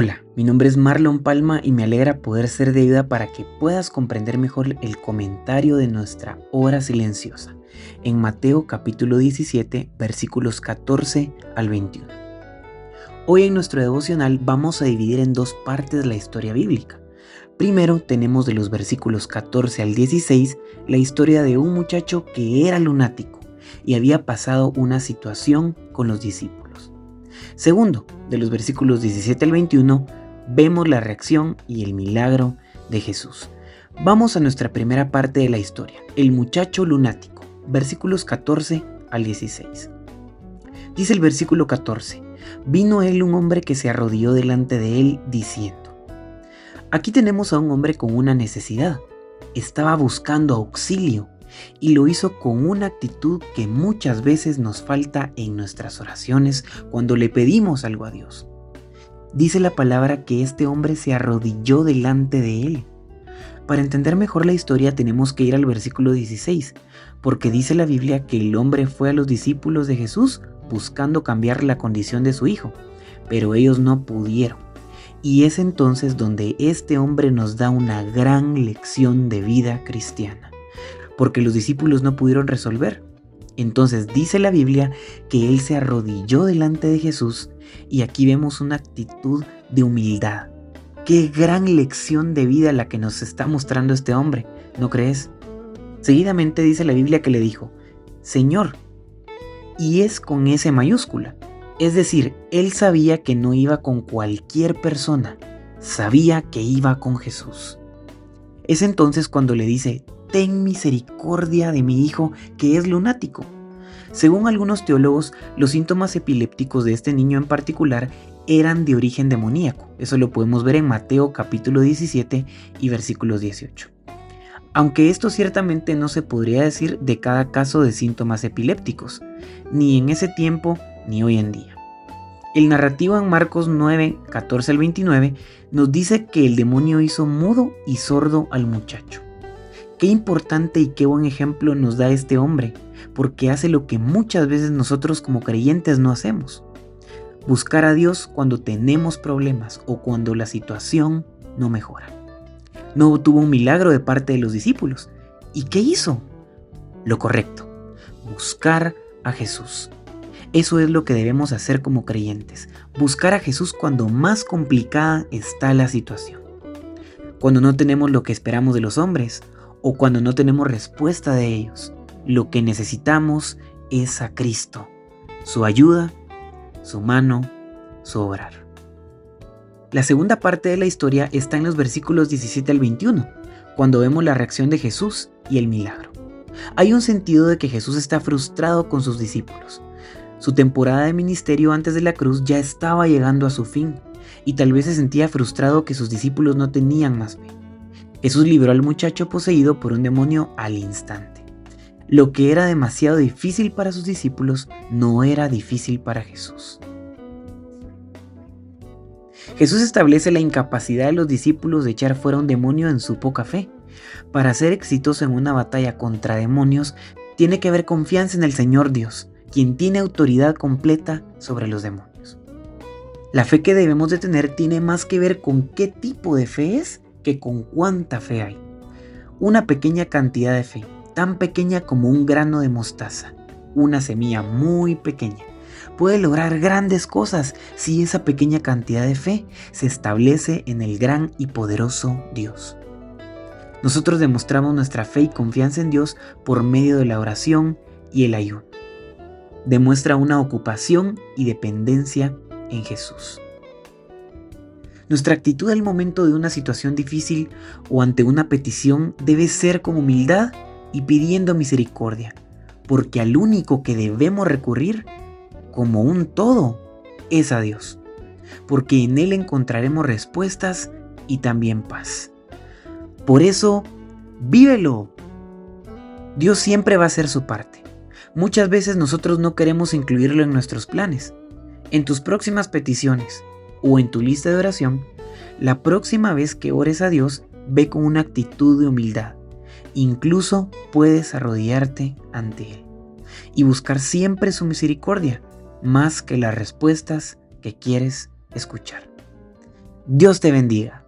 Hola, mi nombre es Marlon Palma y me alegra poder ser de ayuda para que puedas comprender mejor el comentario de nuestra hora silenciosa en Mateo capítulo 17 versículos 14 al 21. Hoy en nuestro devocional vamos a dividir en dos partes la historia bíblica. Primero tenemos de los versículos 14 al 16 la historia de un muchacho que era lunático y había pasado una situación con los discípulos. Segundo, de los versículos 17 al 21, vemos la reacción y el milagro de Jesús. Vamos a nuestra primera parte de la historia, el muchacho lunático, versículos 14 al 16. Dice el versículo 14, vino él un hombre que se arrodilló delante de él diciendo, aquí tenemos a un hombre con una necesidad, estaba buscando auxilio y lo hizo con una actitud que muchas veces nos falta en nuestras oraciones cuando le pedimos algo a Dios. Dice la palabra que este hombre se arrodilló delante de él. Para entender mejor la historia tenemos que ir al versículo 16, porque dice la Biblia que el hombre fue a los discípulos de Jesús buscando cambiar la condición de su hijo, pero ellos no pudieron. Y es entonces donde este hombre nos da una gran lección de vida cristiana porque los discípulos no pudieron resolver. Entonces dice la Biblia que él se arrodilló delante de Jesús y aquí vemos una actitud de humildad. Qué gran lección de vida la que nos está mostrando este hombre, ¿no crees? Seguidamente dice la Biblia que le dijo, Señor, y es con S mayúscula. Es decir, él sabía que no iba con cualquier persona, sabía que iba con Jesús. Es entonces cuando le dice, ten misericordia de mi hijo que es lunático. Según algunos teólogos, los síntomas epilépticos de este niño en particular eran de origen demoníaco. Eso lo podemos ver en Mateo capítulo 17 y versículos 18. Aunque esto ciertamente no se podría decir de cada caso de síntomas epilépticos, ni en ese tiempo ni hoy en día. El narrativo en Marcos 9, 14 al 29 nos dice que el demonio hizo mudo y sordo al muchacho. Qué importante y qué buen ejemplo nos da este hombre, porque hace lo que muchas veces nosotros como creyentes no hacemos. Buscar a Dios cuando tenemos problemas o cuando la situación no mejora. No tuvo un milagro de parte de los discípulos. ¿Y qué hizo? Lo correcto, buscar a Jesús. Eso es lo que debemos hacer como creyentes, buscar a Jesús cuando más complicada está la situación. Cuando no tenemos lo que esperamos de los hombres o cuando no tenemos respuesta de ellos. Lo que necesitamos es a Cristo, su ayuda, su mano, su obrar. La segunda parte de la historia está en los versículos 17 al 21, cuando vemos la reacción de Jesús y el milagro. Hay un sentido de que Jesús está frustrado con sus discípulos. Su temporada de ministerio antes de la cruz ya estaba llegando a su fin y tal vez se sentía frustrado que sus discípulos no tenían más fe. Jesús libró al muchacho poseído por un demonio al instante. Lo que era demasiado difícil para sus discípulos no era difícil para Jesús. Jesús establece la incapacidad de los discípulos de echar fuera un demonio en su poca fe. Para ser exitoso en una batalla contra demonios, tiene que haber confianza en el Señor Dios, quien tiene autoridad completa sobre los demonios. La fe que debemos de tener tiene más que ver con qué tipo de fe es que con cuánta fe hay. Una pequeña cantidad de fe, tan pequeña como un grano de mostaza, una semilla muy pequeña, puede lograr grandes cosas si esa pequeña cantidad de fe se establece en el gran y poderoso Dios. Nosotros demostramos nuestra fe y confianza en Dios por medio de la oración y el ayuno. Demuestra una ocupación y dependencia en Jesús. Nuestra actitud al momento de una situación difícil o ante una petición debe ser con humildad y pidiendo misericordia, porque al único que debemos recurrir como un todo es a Dios, porque en Él encontraremos respuestas y también paz. Por eso, vívelo. Dios siempre va a hacer su parte. Muchas veces nosotros no queremos incluirlo en nuestros planes. En tus próximas peticiones o en tu lista de oración, la próxima vez que ores a Dios, ve con una actitud de humildad. Incluso puedes arrodillarte ante Él y buscar siempre su misericordia, más que las respuestas que quieres escuchar. Dios te bendiga.